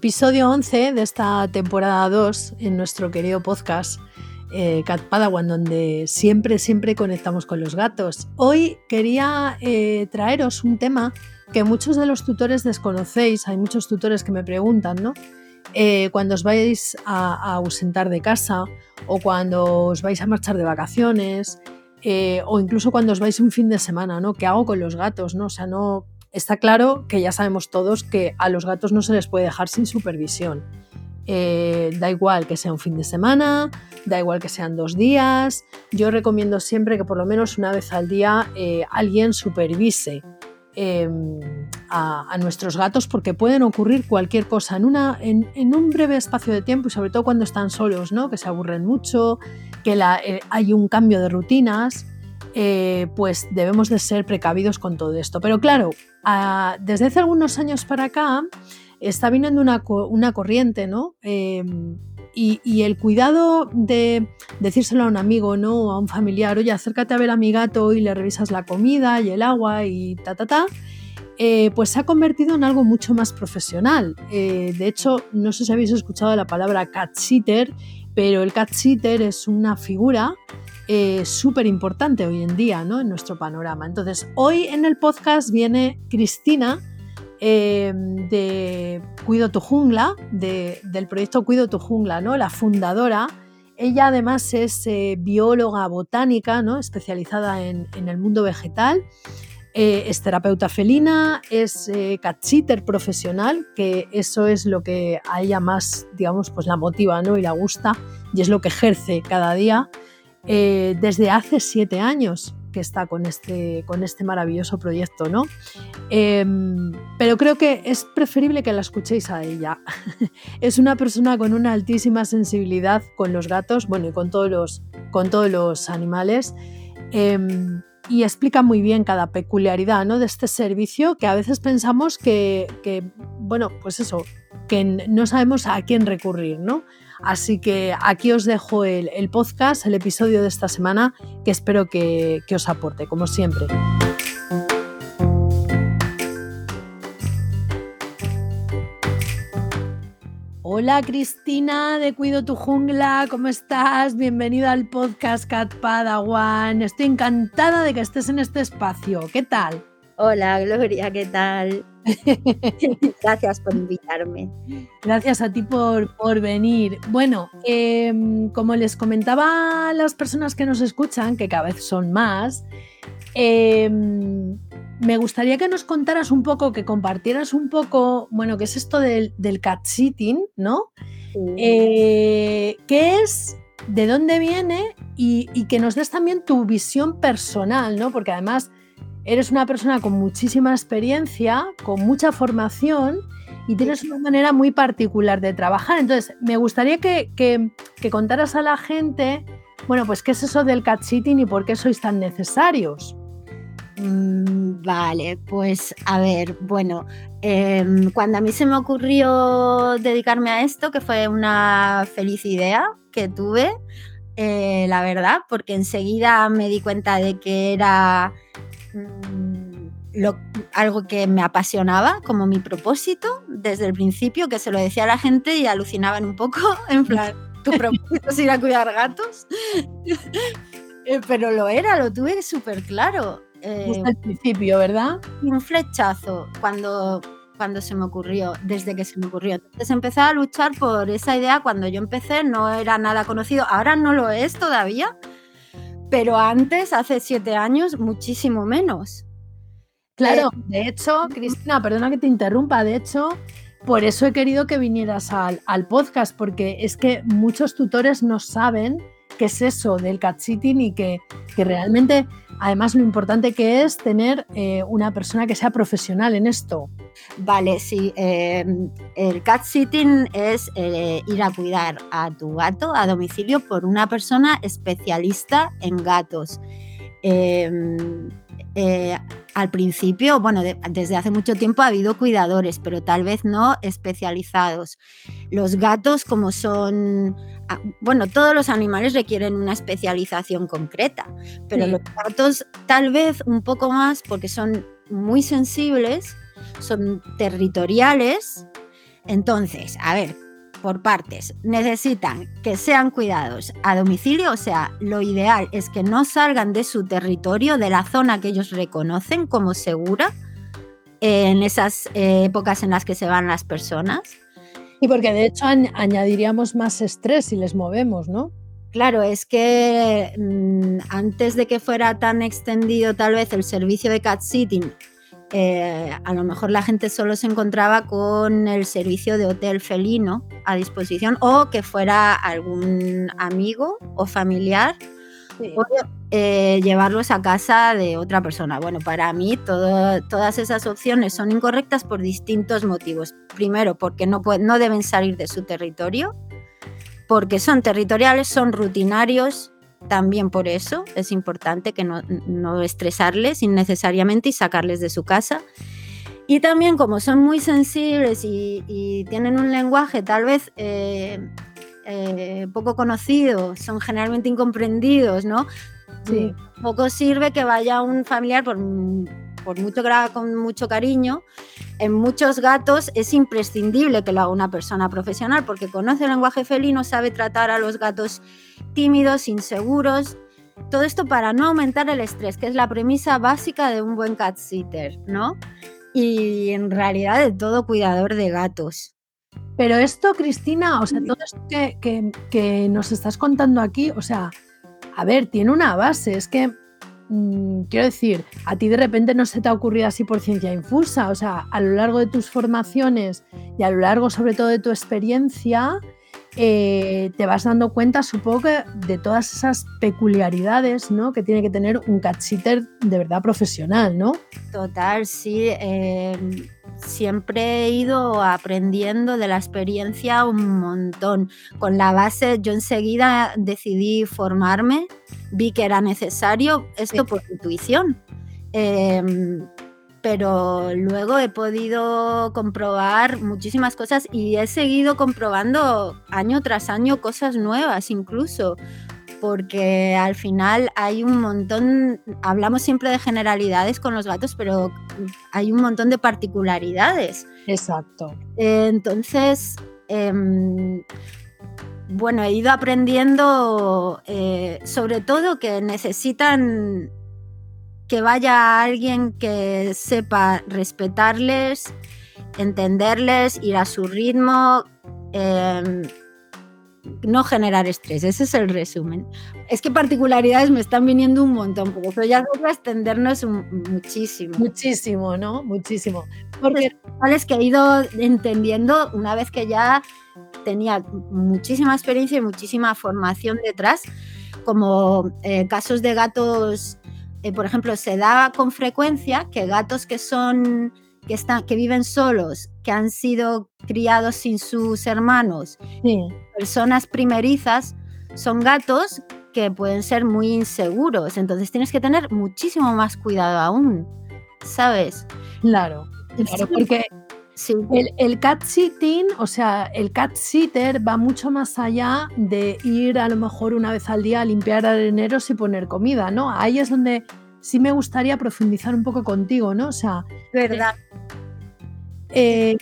Episodio 11 de esta temporada 2 en nuestro querido podcast eh, Cat Padawan, donde siempre, siempre conectamos con los gatos. Hoy quería eh, traeros un tema que muchos de los tutores desconocéis. Hay muchos tutores que me preguntan, ¿no? Eh, cuando os vais a, ausentar de casa o cuando os vais a marchar de vacaciones o incluso cuando os vais un fin de semana, ¿no? ¿Qué hago con los gatos? ¿no? O sea, no, Está claro que ya sabemos todos que a los gatos no se les puede dejar sin supervisión. Eh, da igual que sea un fin de semana, da igual que sean dos días. Yo recomiendo siempre que por lo menos una vez al día eh, alguien supervise em, a, nuestros gatos porque pueden ocurrir cualquier cosa en, una, en, un breve espacio de tiempo y sobre todo cuando están solos, ¿no? que se aburren mucho, que eh, hay un cambio de rutinas. Eh, pues debemos de ser precavidos con todo esto. Pero claro, desde hace algunos años para acá está viniendo una, corriente, ¿no? Em, y, el cuidado de decírselo a un amigo, ¿no? A un familiar, oye, acércate a ver a mi gato y le revisas la comida y el agua y ta, ta, ta. Eh, pues se ha convertido en algo mucho más profesional. Eh, de hecho, no sé si habéis escuchado la palabra cat sitter, pero el cat sitter es una figura eh, súper importante hoy en día ¿no? en nuestro panorama. Entonces, hoy en el podcast viene Cristina eh, de Cuido tu Jungla, del proyecto Cuido tu Jungla, ¿no? la fundadora. Ella además es eh, bióloga botánica, ¿no? especializada en, el mundo vegetal. es terapeuta felina, es sitter profesional, que eso es lo que a ella más, digamos, pues la motiva ¿no? y la gusta y es lo que ejerce cada día. Eh, desde hace siete años que está con este, con este maravilloso proyecto, ¿no? Em, pero creo que es preferible que la escuchéis a ella. es una persona con una altísima sensibilidad con los gatos, bueno, y con todos los, con todos los animales. Em, y explica muy bien cada peculiaridad ¿no? de este servicio que a veces pensamos que, que, bueno, pues eso, que no sabemos a quién recurrir, ¿no? Así que aquí os dejo el, podcast, el episodio de esta semana, que espero que, os aporte, como siempre. Hola Cristina de Cuido tu Jungla, ¿cómo estás? Bienvenida al podcast Cat Padawan. Estoy encantada de que estés en este espacio. ¿Qué tal? Hola Gloria, ¿qué tal? Gracias por invitarme. Gracias a ti por, por venir. Bueno, em, como les comentaba a las personas que nos escuchan, que cada vez son más, em, me gustaría que nos contaras un poco, que compartieras un poco, bueno, qué es esto del, cat sitting, ¿no? Eh, ¿Qué es? ¿De dónde viene? Y, y que nos des también tu visión personal, ¿no? Porque además eres una persona con muchísima experiencia, con mucha formación y tienes una manera muy particular de trabajar. Entonces, me gustaría que, contaras a la gente, bueno, pues qué es eso del cat sitting y por qué sois tan necesarios. Mm, vale, pues a ver, bueno, em, cuando a mí se me ocurrió dedicarme a esto, que fue una feliz idea que tuve, eh, la verdad, porque enseguida me di cuenta de que era Mm, algo que me apasionaba como mi propósito desde el principio, que se lo decía a la gente y alucinaban un poco, en plan, tu propósito es ir a cuidar gatos. Eh, pero lo era, lo tuve súper claro. Eh, al principio, ¿verdad? Un flechazo cuando, cuando se me ocurrió, desde que se me ocurrió. Entonces empecé a luchar por esa idea cuando yo empecé, no era nada conocido, ahora no lo es todavía, pero antes, hace siete años, muchísimo menos. Claro, eh, de hecho, Cristina, perdona que te interrumpa, de hecho, por eso he querido que vinieras al, podcast, porque es que muchos tutores no saben qué es eso del cat sitting y que, realmente, además, lo importante que es tener eh, una persona que sea profesional en esto. Vale, sí. em, el cat sitting es eh, ir a cuidar a tu gato a domicilio por una persona especialista en gatos. Em, eh, al principio, bueno, de- desde hace mucho tiempo ha habido cuidadores, pero tal vez no especializados. Los gatos, como son, bueno, todos los animales requieren una especialización concreta, pero Sí. los gatos tal vez un poco más porque son muy sensibles, son territoriales. Entonces, a ver, por partes, necesitan que sean cuidados a domicilio, o sea, lo ideal es que no salgan de su territorio, de la zona que ellos reconocen como segura, en esas eh, épocas en las que se van las personas. Y porque de hecho añ- añadiríamos más estrés si les movemos, ¿no? Claro, es que mm, antes de que fuera tan extendido tal vez el servicio de cat sitting, eh, a lo mejor la gente solo se encontraba con el servicio de hotel felino a disposición o que fuera algún amigo o familiar eh, llevarlos a casa de otra persona. Bueno, para mí todo- todas esas opciones son incorrectas por distintos motivos. Primero, porque no, no deben salir de su territorio, porque son territoriales, son rutinarios. También por eso es importante que no, no estresarles innecesariamente y sacarles de su casa. Y también como son muy sensibles y, y tienen un lenguaje tal vez eh, eh, poco conocido, son generalmente incomprendidos, ¿no? Sí. Poco sirve que vaya un familiar, por, por mucho que lo haga con mucho cariño, en muchos gatos es imprescindible que lo haga una persona profesional porque conoce el lenguaje felino, sabe tratar a los gatos tímidos, inseguros. Todo esto para no aumentar el estrés, que es la premisa básica de un buen cat sitter, ¿no? Y en realidad de todo cuidador de gatos. Pero esto, Cristina, o sea, todo esto que, que- que nos estás contando aquí, o sea, a ver, tiene una base, es que, mm, quiero decir, a ti de repente no se te ha ocurrido así por ciencia infusa, o sea, a lo largo de tus formaciones y a lo largo sobre todo de tu experiencia, eh, te vas dando cuenta, supongo que, de todas esas peculiaridades, ¿no? Que tiene que tener un cat sitter de verdad profesional, ¿no? Total, sí. eh, siempre he ido aprendiendo de la experiencia un montón. Con la base, yo enseguida decidí formarme, vi que era necesario esto por intuición. Em, pero luego he podido comprobar muchísimas cosas y he seguido comprobando año tras año cosas nuevas incluso porque al final hay un montón, hablamos siempre de generalidades con los gatos, pero hay un montón de particularidades. Exacto. Entonces, em, bueno, he ido aprendiendo eh, sobre todo que necesitan que vaya alguien que sepa respetarles, entenderles, ir a su ritmo, em, no generar estrés. Ese es el resumen. Es que particularidades me están viniendo un montón, porque eso ya es extendernos un- muchísimo. Muchísimo, ¿no? Muchísimo. Porque principales que he ido entendiendo una vez que ya tenía muchísima experiencia y muchísima formación detrás, como eh, casos de gatos, eh, por ejemplo, se da con frecuencia que gatos que son que están que viven solos, que han sido criados sin sus hermanos, sí, personas primerizas, son gatos que pueden ser muy inseguros, entonces tienes que tener muchísimo más cuidado aún, ¿sabes? claro. Claro, porque Sí. el, el cat sitting, o sea, el cat sitter va mucho más allá de ir a lo mejor una vez al día a limpiar areneros y poner comida, ¿no? Ahí es donde sí me gustaría profundizar un poco contigo, ¿no? O sea, ¿Verdad? eh,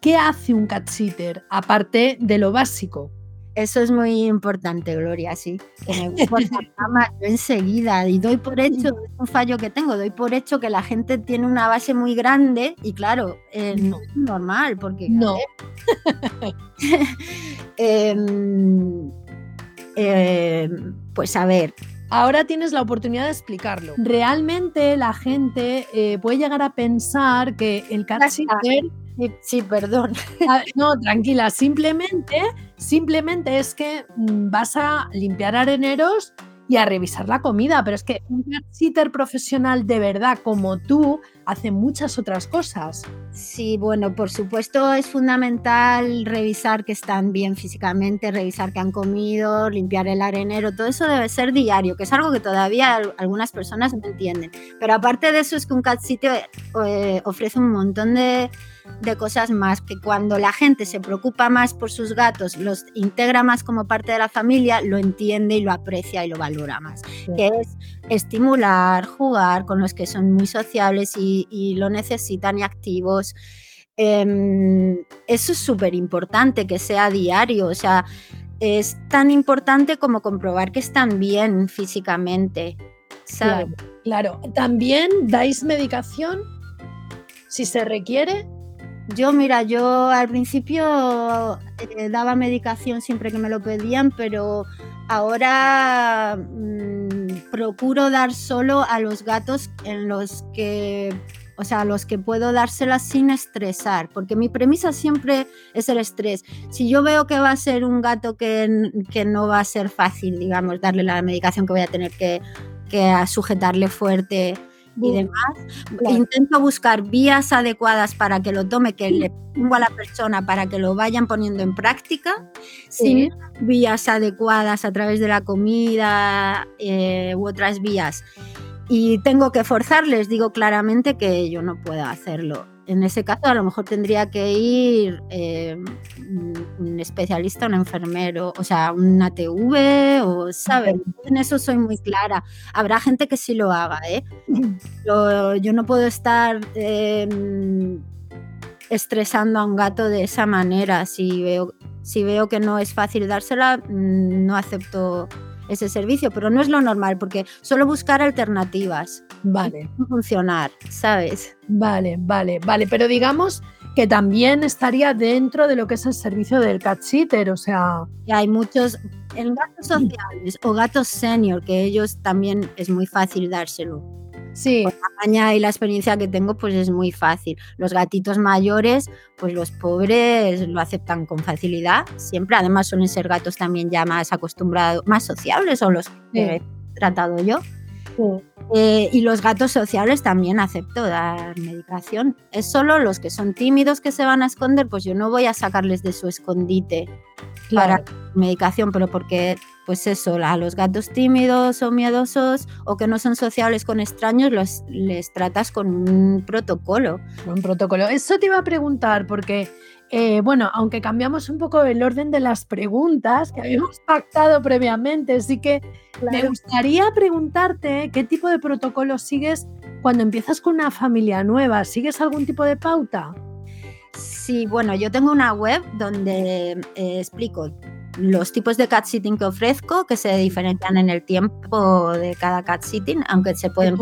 ¿qué hace un cat sitter aparte de lo básico? Eso es muy importante, Gloria, sí. Que me gusta la cama yo enseguida y doy por hecho, es un fallo que tengo, doy por hecho que la gente tiene una base muy grande y claro, eh, no es normal porque... No. em, em, pues a ver, Ahora tienes la oportunidad de explicarlo. Realmente la gente eh, puede llegar a pensar que el cat sitter sí, sí, perdón. Ah, No, tranquila, simplemente, simplemente es que mm, vas a limpiar areneros y a revisar la comida. Pero es que un sitter profesional de verdad como tú hace muchas otras cosas. Sí, bueno, por supuesto es fundamental revisar que están bien físicamente, revisar que han comido, limpiar el arenero, todo eso debe ser diario, que es algo que todavía algunas personas no entienden. Pero aparte de eso es que un cat sitter eh, ofrece un montón de de cosas más, que cuando la gente se preocupa más por sus gatos, los integra más como parte de la familia, lo entiende y lo aprecia y lo valora más. Que es estimular, jugar con los que son muy sociables y, lo necesitan y activos. Em, eso es súper importante, que sea diario, o sea, es tan importante como comprobar que están bien físicamente. Claro, claro, también dais medicación si se requiere. Yo, mira, yo al principio eh, daba medicación siempre que me lo pedían, pero ahora mm, procuro dar solo a los gatos en los que, o sea, a los que puedo dárselas sin estresar, porque mi premisa siempre es el estrés. Si yo veo que va a ser un gato que, que no va a ser fácil, digamos, darle la medicación que voy a tener que, que sujetarle fuerte y demás. Intento buscar vías adecuadas para que lo tome, que le pongo a la persona para que lo vayan poniendo en práctica, sin vías adecuadas a través de la comida eh, u otras vías. Y tengo que forzarles, digo claramente que yo no puedo hacerlo en ese caso a lo mejor tendría que ir eh, un especialista, un enfermero, o sea, un ATV, o, ¿sabes? En eso soy muy clara. Habrá gente que sí lo haga, ¿eh? Yo, no puedo estar em, estresando a un gato de esa manera. Si veo, si veo que no es fácil dársela, mm, no acepto ese servicio, pero no es lo normal porque solo buscar alternativas. Vale. Funcionar, ¿sabes? Vale, vale, vale, pero digamos que también estaría dentro de lo que es el servicio del cat sitter, o sea... hay muchos, en gatos sociales o gatos senior, que ellos también es muy fácil dárselo. Sí. Por la maña y la experiencia que tengo, pues es muy fácil. Los gatitos mayores, pues los pobres lo aceptan con facilidad. Siempre, además, suelen ser gatos también ya más acostumbrados, más sociables, son los que he tratado yo. Eh, y los gatos sociales también acepto dar medicación. Es solo los que son tímidos que se van a esconder, pues yo no voy a sacarles de su escondite para medicación, pero porque, pues eso, a los gatos tímidos o miedosos o que no son sociables con extraños, los, les tratas con un protocolo. Un protocolo. Eso te iba a preguntar, porque eh, bueno, aunque cambiamos un poco el orden de las preguntas que habíamos pactado previamente, sí que me gustaría preguntarte qué tipo de protocolo sigues cuando empiezas con una familia nueva. ¿Sigues algún tipo de pauta? Sí, bueno, yo tengo una web donde eh, explico los tipos de cat sitting que ofrezco, que se diferencian en el tiempo de cada cat sitting, aunque se pueden...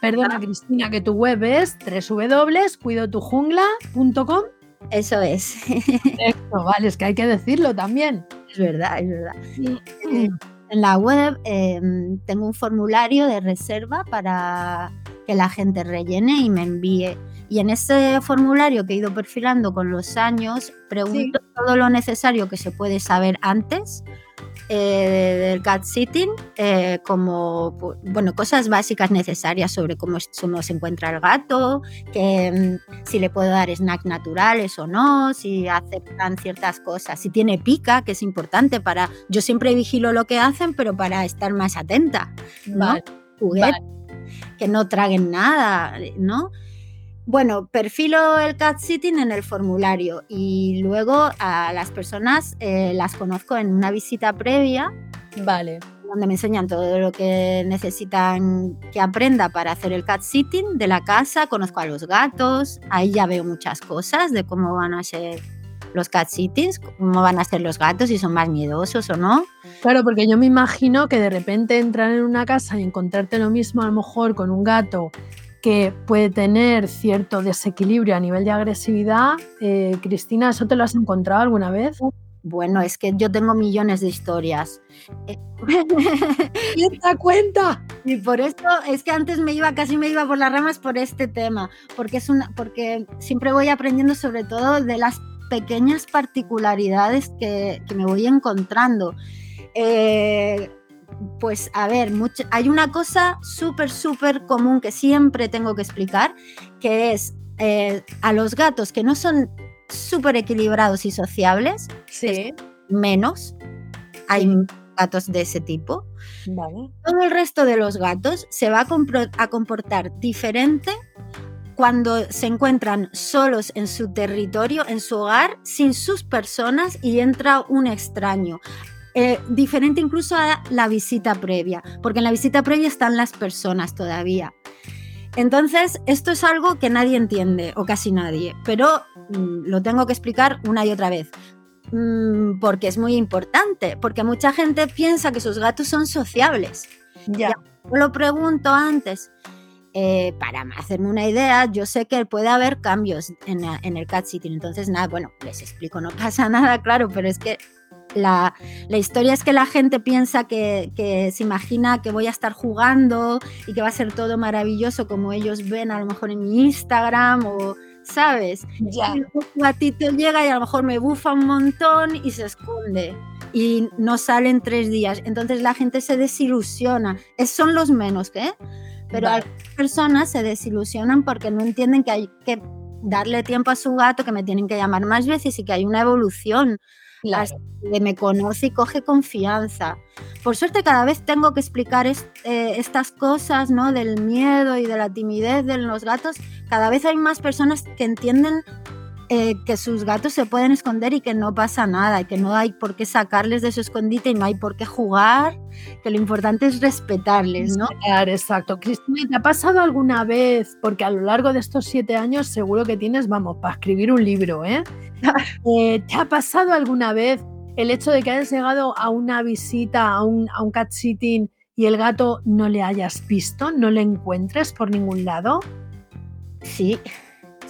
perdona, Cristina, que tu web es www.cuidotujungla.com eso es. Eso, vale, es que hay que decirlo también. Es verdad, es verdad. Eh, en la web em, tengo un formulario de reserva para que la gente rellene y me envíe. Y en ese formulario que he ido perfilando con los años, pregunto todo lo necesario que se puede saber antes eh, del cat sitting, eh, como bueno, cosas básicas necesarias sobre cómo, cómo se encuentra el gato, que, mm, si le puedo dar snacks naturales o no, si aceptan ciertas cosas, si tiene pica, que es importante para. Yo siempre vigilo lo que hacen, pero para estar más atenta. ¿no? que no traguen nada, ¿no? Bueno, perfilo el cat sitting en el formulario y luego a las personas eh, las conozco en una visita previa. Vale. Donde me enseñan todo lo que necesitan que aprenda para hacer el cat sitting de la casa. Conozco a los gatos. Ahí ya veo muchas cosas de cómo van a ser los cat sittings, cómo van a ser los gatos, si son más miedosos o no. Claro, porque yo me imagino que de repente entrar en una casa y encontrarte lo mismo a lo mejor con un gato que puede tener cierto desequilibrio a nivel de agresividad. Eh, Cristina, ¿eso te lo has encontrado alguna vez? Bueno, es que yo tengo millones de historias. Eh, ¿Quién te cuenta? Y por esto es que antes me iba, casi me iba por las ramas por este tema, porque es una, porque siempre voy aprendiendo sobre todo de las pequeñas particularidades que, me voy encontrando. Eh, pues a ver, hay una cosa súper, súper común que siempre tengo que explicar, que es eh, a los gatos que no son súper equilibrados y sociables, sí. menos, hay gatos de ese tipo. Todo el resto de los gatos se va a comportar diferente cuando se encuentran solos en su territorio, en su hogar, sin sus personas y entra un extraño. Eh, diferente incluso a la visita previa, porque en la visita previa están las personas todavía. Entonces, esto es algo que nadie entiende, o casi nadie, pero mm, lo tengo que explicar una y otra vez, mm, porque es muy importante, porque mucha gente piensa que sus gatos son sociables. Ya. lo pregunto antes. Eh, para hacerme una idea, yo sé que puede haber cambios en, en el cat sitting, entonces nada, bueno, les explico, no pasa nada, claro, pero es que la, historia es que la gente piensa que, se imagina que voy a estar jugando y que va a ser todo maravilloso como ellos ven a lo mejor en mi Instagram o, ¿sabes? Ya. Y un gatito llega y a lo mejor me bufa un montón y se esconde y no sale en tres días. Entonces la gente se desilusiona. Es, son los menos, ¿eh? Pero algunas personas se desilusionan porque no entienden que hay que darle tiempo a su gato, que me tienen que llamar más veces y que hay una evolución que me conoce y coge confianza. Por suerte cada vez tengo que explicar eh, estas cosas, ¿no? Del miedo y de la timidez de los gatos. Cada vez hay más personas que entienden eh, que sus gatos se pueden esconder y que no pasa nada, y que no hay por qué sacarles de su escondite y no hay por qué jugar, que lo importante es respetarles, ¿no? exacto. Cristina, ¿te ha pasado alguna vez, porque a lo largo de estos siete años seguro que tienes, vamos, para escribir un libro, ¿eh? eh ¿Te ha pasado alguna vez el hecho de que hayas llegado a una visita, a un, a un cat sitting y el gato no le hayas visto, no le encuentres por ningún lado? Sí,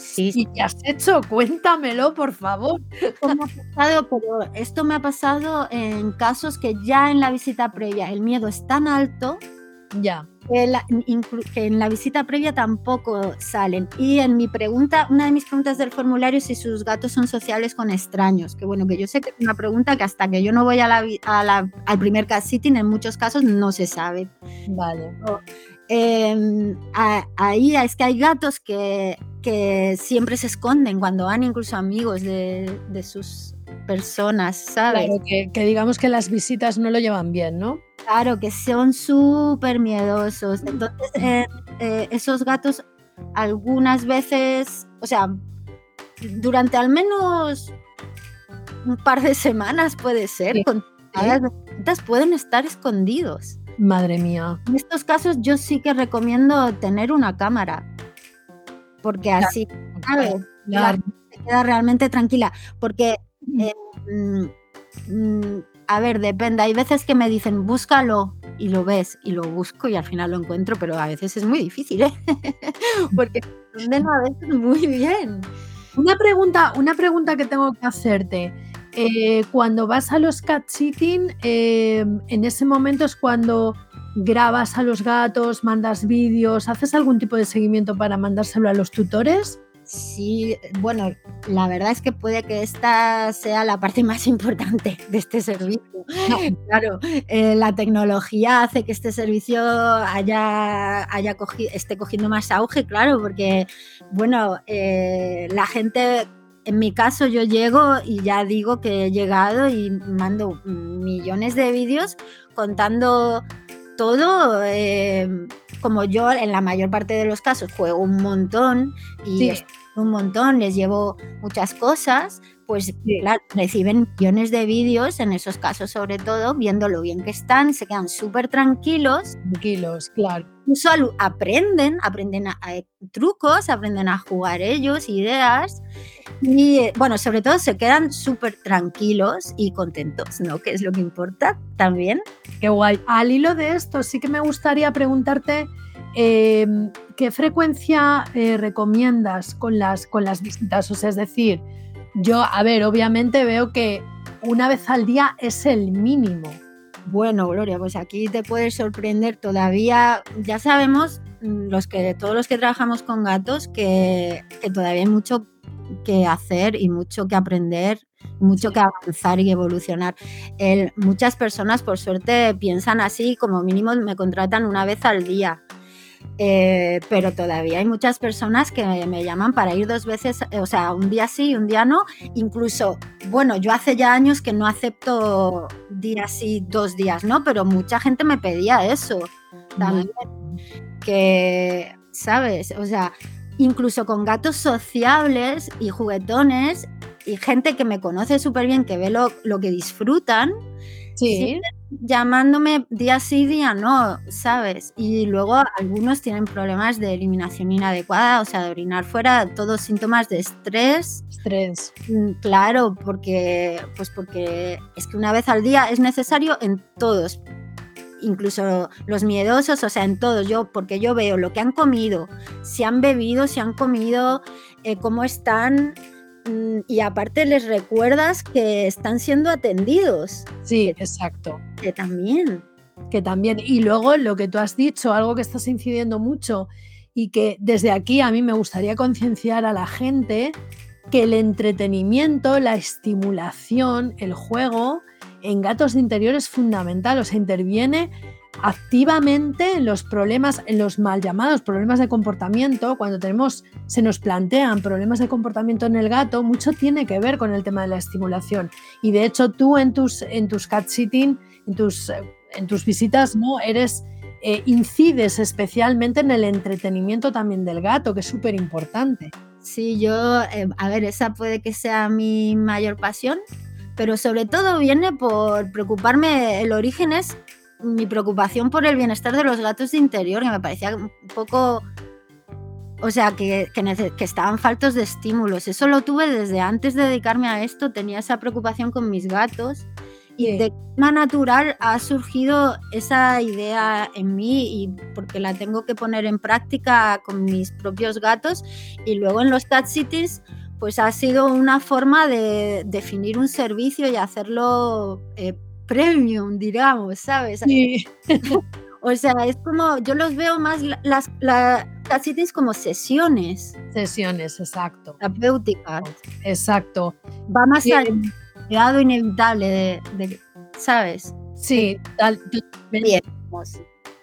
Sí. ¿Y qué has hecho? Cuéntamelo, por favor. pero esto me ha pasado en casos que ya en la visita previa el miedo es tan alto. Ya. Que, en la visita previa tampoco salen. Y en mi pregunta, una de mis preguntas del formulario es si sus gatos son sociales con extraños. Que bueno, que yo sé que es una pregunta que hasta que yo no voy a la, al primer cat sitting, en muchos casos no se sabe. Vale. Em, ahí es que hay gatos que, que, siempre se esconden cuando van incluso amigos de, de sus personas, ¿sabes? Claro, que, que, digamos que las visitas no lo llevan bien, ¿no? Claro, que son súper miedosos. Entonces, eh, eh, esos gatos algunas veces, o sea, durante al menos un par de semanas puede ser, con las visitas pueden estar escondidos. Madre mía. En estos casos yo sí que recomiendo tener una cámara, porque así, Se queda realmente tranquila, porque, eh, mm, mm, a ver, depende, hay veces que me dicen, búscalo y lo ves y lo busco y al final lo encuentro, pero a veces es muy difícil, ¿eh? porque a veces muy bien. Una pregunta, una pregunta que tengo que hacerte. Eh, cuando vas a los cat sitting, eh, en ese momento es cuando grabas a los gatos, mandas vídeos, ¿haces algún tipo de seguimiento para mandárselo a los tutores? Sí, bueno, la verdad es que puede que esta sea la parte más importante de este servicio. Claro, eh, la tecnología hace que este servicio haya, haya esté cogiendo más auge, claro, porque, bueno, la gente en mi caso yo llego y ya digo que he llegado y mando millones de vídeos contando todo. Eh, como yo en la mayor parte de los casos juego un montón y un montón, les llevo muchas cosas, pues claro, reciben millones de vídeos en esos casos sobre todo, viendo lo bien que están, se quedan súper tranquilos. Tranquilos, claro. Incluso aprenden, aprenden a, trucos, aprenden a jugar ellos, ideas. Y eh, bueno, sobre todo se quedan súper tranquilos y contentos, ¿no? Que es lo que importa también. Qué guay. Al hilo de esto, sí que me gustaría preguntarte em, qué frecuencia eh, recomiendas con las, con las visitas. O sea, es decir, yo, a ver, obviamente veo que una vez al día es el mínimo. Bueno, Gloria, pues aquí te puedes sorprender todavía. Ya sabemos, mm, los que, todos los que trabajamos con gatos, que, todavía hay mucho que hacer y mucho que aprender, mucho que avanzar y evolucionar. muchas personas, por suerte, piensan así, como mínimo me contratan una vez al día. Eh, pero todavía hay muchas personas que me, llaman para ir dos veces, o sea, un día sí y un día no. Incluso, bueno, yo hace ya años que no acepto días sí, dos días no, pero mucha gente me pedía eso también. Que, ¿sabes? O sea, incluso con gatos sociables y juguetones y gente que me conoce súper bien, que ve lo, lo que disfrutan. Sí llamándome día sí, día no, ¿sabes? Y luego algunos tienen problemas de eliminación inadecuada, o sea, de orinar fuera, todos síntomas de estrés. Estrés. Mm, claro, porque, pues porque es que una vez al día es necesario en todos, incluso los miedosos, o sea, en todos, yo, porque yo veo lo que han comido, si han bebido, si han comido, eh, cómo están, y aparte les recuerdas que están siendo atendidos. Sí, exacto. Que también. Que también. Y luego lo que tú has dicho, algo que estás incidiendo mucho y que desde aquí a mí me gustaría concienciar a la gente que el entretenimiento, la estimulación, el juego en gatos de interior es fundamental, o sea, interviene activamente en los problemas, en los mal llamados problemas de comportamiento, cuando tenemos, se nos plantean problemas de comportamiento en el gato, mucho tiene que ver con el tema de la estimulación. Y de hecho, tú en tus, en tus cat sitting, en tus, en tus visitas, ¿no? Eres, eh, incides especialmente en el entretenimiento también del gato, que es súper importante. Sí, yo, eh, a ver, esa puede que sea mi mayor pasión, pero sobre todo viene por preocuparme, el origen es mi preocupación por el bienestar de los gatos de interior, que me parecía un poco, o sea, que, que, estaban faltos de estímulos. Eso lo tuve desde antes de dedicarme a esto, tenía esa preocupación con mis gatos. Y de forma natural ha surgido esa idea en mí y porque la tengo que poner en práctica con mis propios gatos y luego en los cat cities pues ha sido una forma de definir un servicio y hacerlo eh, premium, digamos, ¿sabes? Sí. o sea, es como, yo los veo más las, las como sesiones. Sesiones, exacto. Terapéuticas. Exacto. Va más allá del inevitable de, ¿sabes? Sí, tal.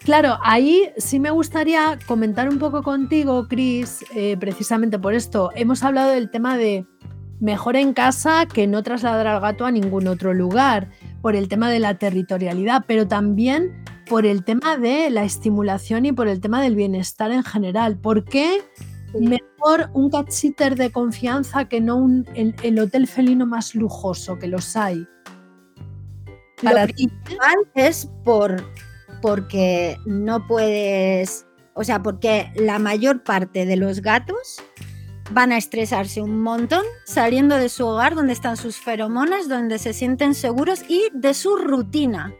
Claro, ahí sí me gustaría comentar un poco contigo, Cris, eh, precisamente por esto. Hemos hablado del tema de mejor en casa que no trasladar al gato a ningún otro lugar por el tema de la territorialidad, pero también por el tema de la estimulación y por el tema del bienestar en general. ¿Por qué mejor un cat sitter de confianza que no un, el, hotel felino más lujoso, que los hay? Para ti es por porque no puedes, o sea, porque la mayor parte de los gatos van a estresarse un montón saliendo de su hogar donde están sus feromonas, donde se sienten seguros y de su rutina.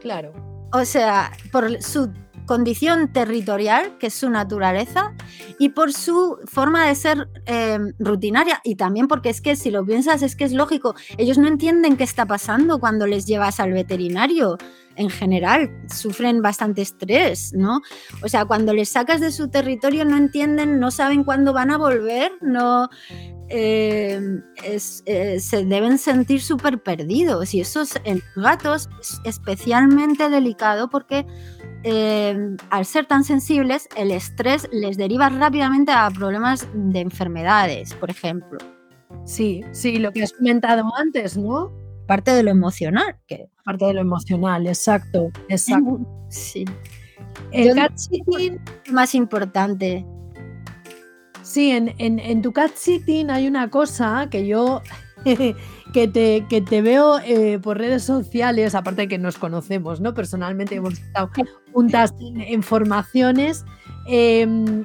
Claro. O sea, por su condición territorial, que es su naturaleza, y por su forma de ser eh, rutinaria. Y también porque es que si lo piensas, es que es lógico, ellos no entienden qué está pasando cuando les llevas al veterinario. En general, sufren bastante estrés, ¿no? O sea, cuando les sacas de su territorio no entienden, no saben cuándo van a volver, no, eh, eh, se deben sentir súper perdidos y eso en gatos es especialmente delicado porque eh, al ser tan sensibles el estrés les deriva rápidamente a problemas de enfermedades, por ejemplo. Sí, sí, lo que has comentado antes, ¿no? Parte de lo emocional. Que... Parte de lo emocional, exacto, exacto. Sí. El cat más importante Sí, en, tu cat sitting hay una cosa que yo que, te, que te veo eh, por redes sociales, aparte de que nos conocemos, ¿no? Personalmente hemos estado juntas en, formaciones. Em,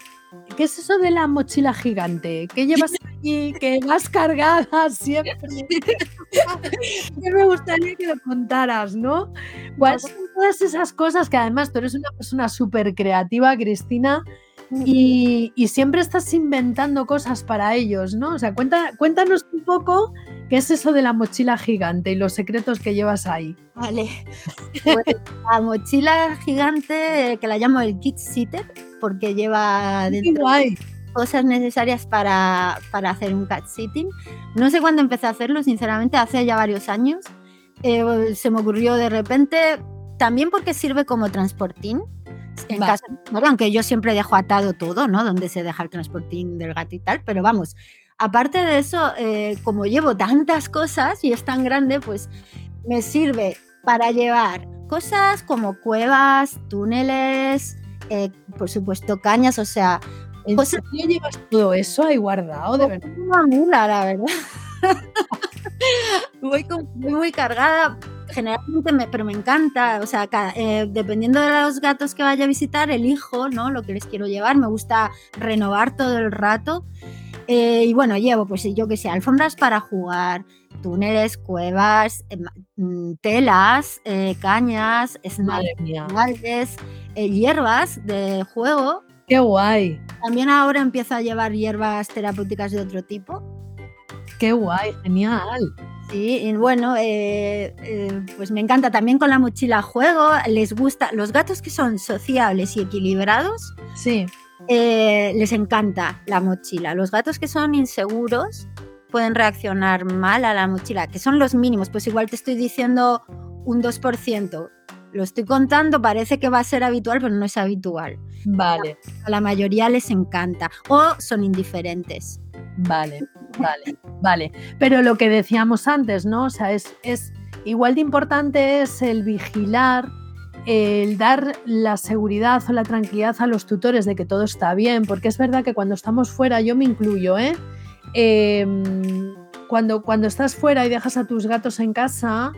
¿Qué es eso de la mochila gigante? ¿Qué llevas allí? Que vas cargada siempre. me gustaría que lo contaras, ¿no? ¿Cuáles son todas esas cosas que además tú eres una persona súper creativa, Cristina? Y, siempre estás inventando cosas para ellos, ¿no? O sea, cuéntanos un poco qué es eso de la mochila gigante y los secretos que llevas ahí. Vale. Pues, la mochila gigante, que la llamo el kit sitter, porque lleva dentro cosas necesarias para, para, hacer un cat sitting. No sé cuándo empecé a hacerlo, sinceramente, hace ya varios años. Eh, se me ocurrió de repente, también porque sirve como transportín. En casa, aunque yo siempre dejo atado todo, ¿no? Donde se deja el transportín del gato y tal, pero vamos, aparte de eso, eh, como llevo tantas cosas y es tan grande, pues me sirve para llevar cosas como cuevas, túneles, eh, por supuesto cañas, o sea... ¿En cosas... llevas todo eso ahí guardado, de verdad? Una mula, la verdad. voy, muy cargada, generalmente, me, pero me encanta, o sea, eh, dependiendo de los gatos que vaya a visitar, elijo, ¿no? Lo que les quiero llevar, me gusta renovar todo el rato. Eh, y bueno, llevo, pues yo que sé, alfombras para jugar, túneles, cuevas, eh, mm, telas, cañas, esmaltes, hierbas de juego. ¡Qué guay! También ahora empiezo a llevar hierbas terapéuticas de otro tipo. ¡Qué guay! ¡Genial! Sí, y bueno, eh, eh, pues me encanta también con la mochila juego. Les gusta, los gatos que son sociables y equilibrados, sí. Eh, les encanta la mochila. Los gatos que son inseguros pueden reaccionar mal a la mochila, que son los mínimos. Pues igual te estoy diciendo un 2%. Lo estoy contando, parece que va a ser habitual, pero no es habitual. Vale. A la mayoría les encanta o son indiferentes. Vale, vale, vale. Pero lo que decíamos antes, ¿no? O sea, es, es igual de importante es el vigilar, el dar la seguridad o la tranquilidad a los tutores de que todo está bien, porque es verdad que cuando estamos fuera, yo me incluyo, ¿eh? Em, cuando, cuando estás fuera y dejas a tus gatos en casa,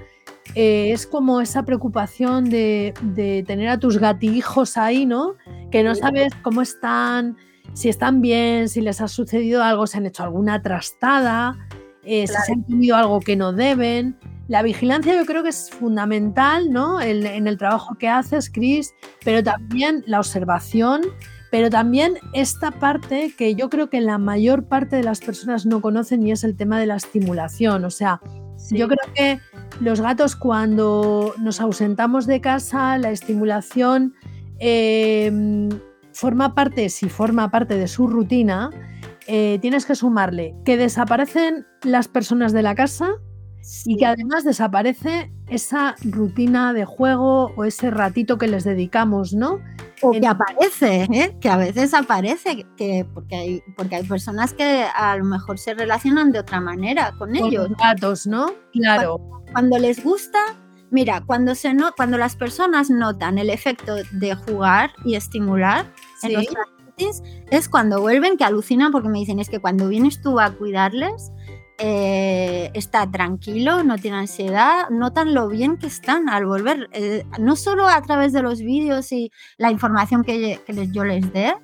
eh, es como esa preocupación de, de, tener a tus gatijos ahí, ¿no? Que no sabes cómo están, si están bien, si les ha sucedido algo, si han hecho alguna trastada, eh, si se han comido algo que no deben. La vigilancia yo creo que es fundamental ¿no? en, en el trabajo que haces, Chris, pero también la observación, pero también esta parte que yo creo que la mayor parte de las personas no conocen y es el tema de la estimulación. O sea, yo creo que los gatos cuando nos ausentamos de casa, la estimulación... Eh, forma parte, si forma parte de su rutina, eh, tienes que sumarle que desaparecen las personas de la casa y que además desaparece esa rutina de juego o ese ratito que les dedicamos, ¿no? O que aparece, ¿eh? que a veces aparece, que, porque, hay, porque hay personas que a lo mejor se relacionan de otra manera con, ellos. Con gatos, ¿no? Claro. cuando les gusta, Mira, cuando, se no, cuando las personas notan el efecto de jugar y estimular en los es cuando vuelven que alucinan porque me dicen es que cuando vienes tú a cuidarles eh, está tranquilo, no tiene ansiedad, notan lo bien que están al volver, eh, no solo a través de los vídeos y la información que, yo les dé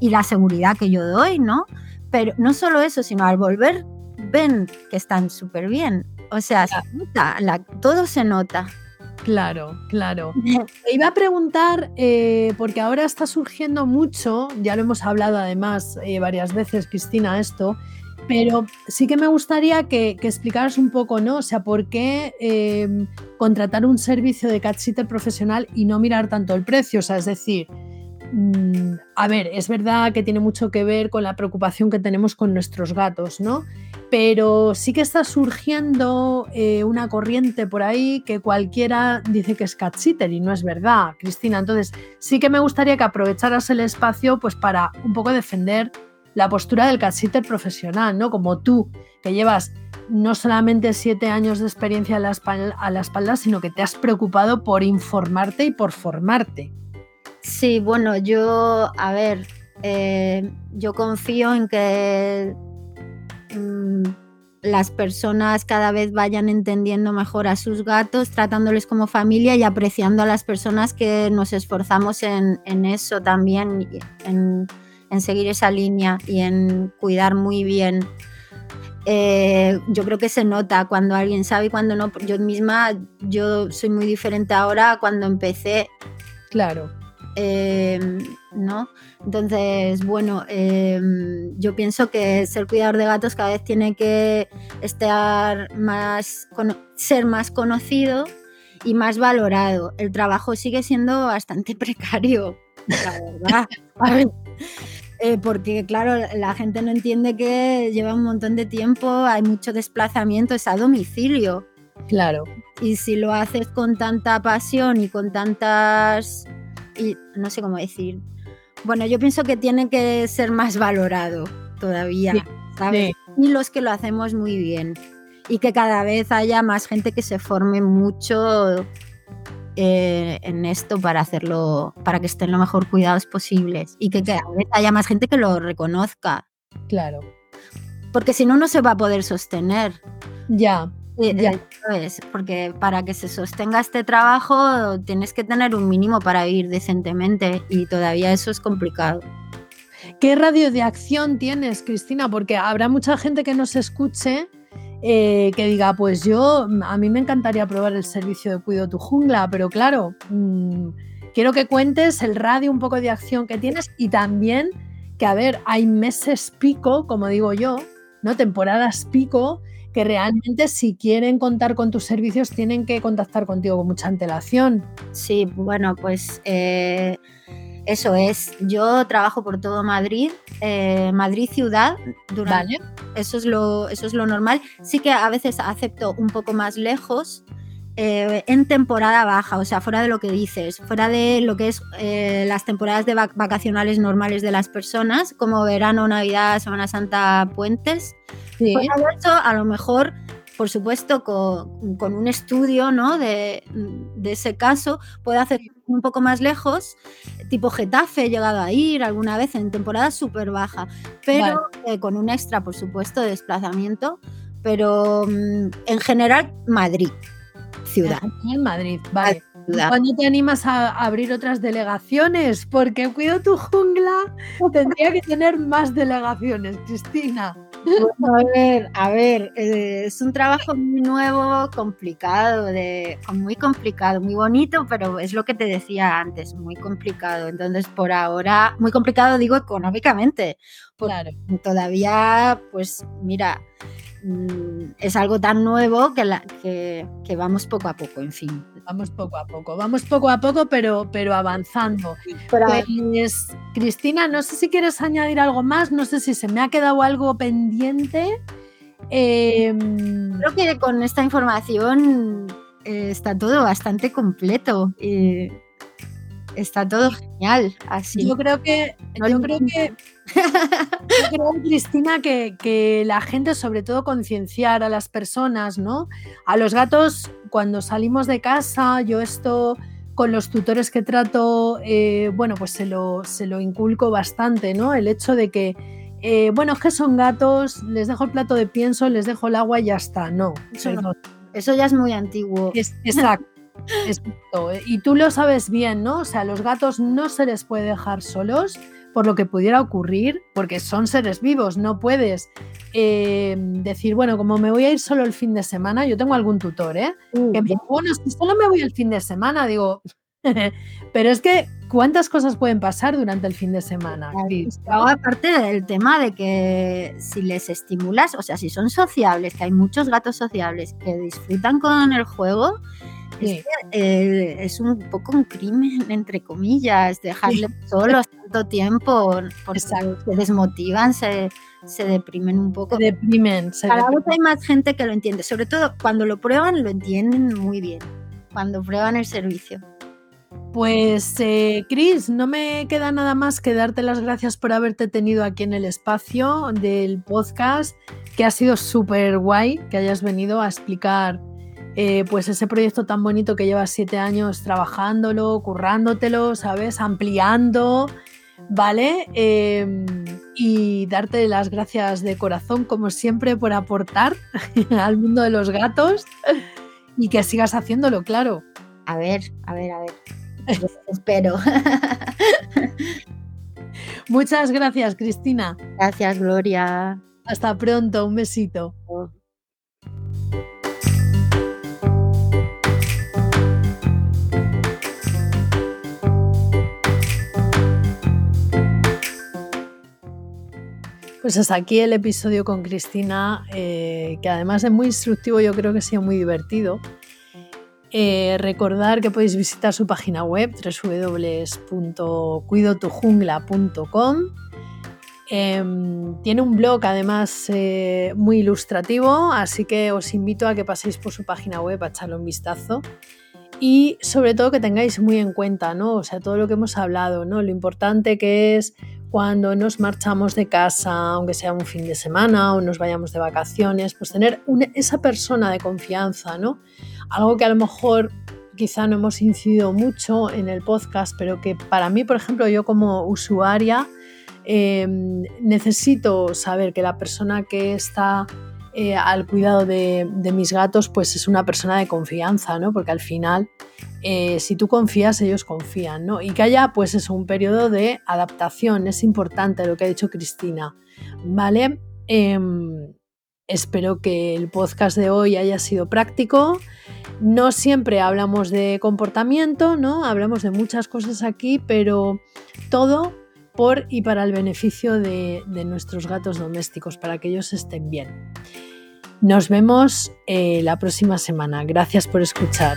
y la seguridad que yo doy, ¿no? Pero no solo eso, sino al volver ven que están súper bien. O sea, se nota, todo se nota. Claro, claro. Te iba a preguntar, eh, porque ahora está surgiendo mucho, ya lo hemos hablado además eh, varias veces, Cristina, esto, pero sí que me gustaría que, explicaras un poco, ¿no? O sea, ¿por qué em, contratar un servicio de cat sitter profesional y no mirar tanto el precio? O sea, es decir, a ver, es verdad que tiene mucho que ver con la preocupación que tenemos con nuestros gatos, ¿no? pero sí que está surgiendo eh, una corriente por ahí que cualquiera dice que es cat y no es verdad, Cristina. Entonces, sí que me gustaría que aprovecharas el espacio pues para un poco defender la postura del cat profesional, ¿no? Como tú, que llevas no solamente siete años de experiencia a la, espalda, sino que te has preocupado por informarte y por formarte. Sí, bueno, yo, a ver, eh, yo confío en que Mm, las personas cada vez vayan entendiendo mejor a sus gatos, tratándoles como familia y apreciando a las personas que nos esforzamos en, eso también, en, seguir esa línea y en cuidar muy bien. Eh, yo creo que se nota cuando alguien sabe y cuando no. Yo misma, yo soy muy diferente ahora cuando empecé. Claro. Em, ¿no? Entonces, bueno, em, yo pienso que ser cuidador de gatos cada vez tiene que estar más, ser más conocido y más valorado. El trabajo sigue siendo bastante precario, la verdad. Eh, porque claro, la gente no entiende que lleva un montón de tiempo, hay mucho desplazamiento, es a domicilio. Claro. Y si lo haces con tanta pasión y con tantas... Y no sé cómo decir. Bueno, yo pienso que tiene que ser más valorado todavía, ¿sabes? Y los que lo hacemos muy bien. Y que cada vez haya más gente que se forme mucho eh, en esto para hacerlo, para que estén lo mejor cuidados posibles y que cada vez haya más gente que lo reconozca. Claro. Porque si no, no se va a poder sostener. Ya. Ya. Porque para que se sostenga este trabajo tienes que tener un mínimo para vivir decentemente y todavía eso es complicado. ¿Qué radio de acción tienes, Cristina? Porque habrá mucha gente que nos escuche eh, que diga, pues yo, a mí me encantaría probar el servicio de Cuido tu Jungla, pero claro, mm, quiero que cuentes el radio un poco de acción que tienes y también que, a ver, hay meses pico, como digo yo, ¿no? Temporadas pico, que realmente si quieren contar con tus servicios tienen que contactar contigo con mucha antelación. Sí, bueno, pues... Eh, eso es, yo trabajo por todo Madrid, eh, Madrid ciudad, durante, eso, es lo, eso es lo normal. Sí que a veces acepto un poco más lejos, eh, en temporada baja, o sea, fuera de lo que dices, fuera de lo que es eh, las temporadas de vacacionales normales de las personas, como verano, Navidad, Semana Santa, puentes. Sí. Pues eso, a lo mejor por supuesto, con, un estudio ¿no? de, ese caso, puede hacer un poco más lejos, tipo Getafe, he llegado a ir alguna vez en temporada súper baja, pero eh, con un extra, por supuesto, de desplazamiento, pero mm, en general Madrid, ciudad. En Madrid, vale. ¿Cuándo te animas a abrir otras delegaciones? Porque cuido tu jungla, tendría que tener más delegaciones, Cristina a ver, a ver, eh, es un trabajo muy nuevo, complicado, de, muy complicado, muy bonito, pero es lo que te decía antes, muy complicado. Entonces, por ahora, muy complicado digo económicamente. Claro. Todavía, pues, mira, es algo tan nuevo que, la, que, que, vamos poco a poco, en fin. Vamos poco a poco, vamos poco a poco, pero, pero avanzando. pues, Cristina, no sé si quieres añadir algo más, no sé si se me ha quedado algo pendiente. Em, Creo que con esta información eh, está todo bastante completo. está todo genial. Así. Yo creo que, yo creo que, creo, Cristina, que, que, la gente, sobre todo, concienciar a las personas, ¿no? A los gatos, cuando salimos de casa, yo esto con los tutores que trato, eh, bueno, pues se lo, se lo inculco bastante, ¿no? El hecho de que, eh, bueno, es que son gatos, les dejo el plato de pienso, les dejo el agua y ya está. No, eso, no. eso ya es muy antiguo. exacto. Exacto. Eh, y tú lo sabes bien, ¿no? O sea, los gatos no se les puede dejar solos por lo que pudiera ocurrir, porque son seres vivos, no puedes eh, decir, bueno, como me voy a ir solo el fin de semana, yo tengo algún tutor, ¿eh? Uh, que bueno, si solo me voy el fin de semana, digo, pero es que, ¿cuántas cosas pueden pasar durante el fin de semana? aparte del tema de que si les estimulas, o sea, si son sociables, que hay muchos gatos sociables que disfrutan con el juego, eh, es, un poco un crimen, entre comillas, dejarles solos tanto tiempo, porque se desmotivan, se, se, deprimen un poco. Se deprimen. Cada vez hay más gente que lo entiende, sobre todo cuando lo prueban, lo entienden muy bien, cuando prueban el servicio. Pues, eh, Cris, no me queda nada más que darte las gracias por haberte tenido aquí en el espacio del podcast, que ha sido súper guay que hayas venido a explicar eh, pues ese proyecto tan bonito que llevas siete años trabajándolo, currándotelo, ¿sabes? Ampliando, ¿vale? Em, y darte las gracias de corazón, como siempre, por aportar al mundo de los gatos y que sigas haciéndolo, claro. A ver, a ver, a ver. espero. Muchas gracias, Cristina. Gracias, Gloria. Hasta pronto, un besito. Pues hasta aquí el episodio con Cristina, eh, que además es muy instructivo, yo creo que ha sido muy divertido. Eh, recordar que podéis visitar su página web www.cuidotujungla.com Em, tiene un blog además eh, muy ilustrativo, así que os invito a que paséis por su página web a echarle un vistazo y sobre todo que tengáis muy en cuenta, ¿no? O sea, todo lo que hemos hablado, ¿no? Lo importante que es cuando nos marchamos de casa, aunque sea un fin de semana o nos vayamos de vacaciones, pues tener esa persona de confianza, ¿no? Algo que a lo mejor quizá no hemos incidido mucho en el podcast, pero que para mí, por ejemplo, yo como usuaria, em, necesito saber que la persona que está eh, al cuidado de, mis gatos, pues es una persona de confianza, ¿no? Porque al final, eh, si tú confías, ellos confían, ¿no? Y que haya, pues es un periodo de adaptación, es importante lo que ha dicho Cristina, ¿vale? Em, espero que el podcast de hoy haya sido práctico. No siempre hablamos de comportamiento, ¿no? Hablamos de muchas cosas aquí, pero todo por y para el beneficio de, nuestros gatos domésticos, para que ellos estén bien. Nos vemos eh, la próxima semana. Gracias por escuchar.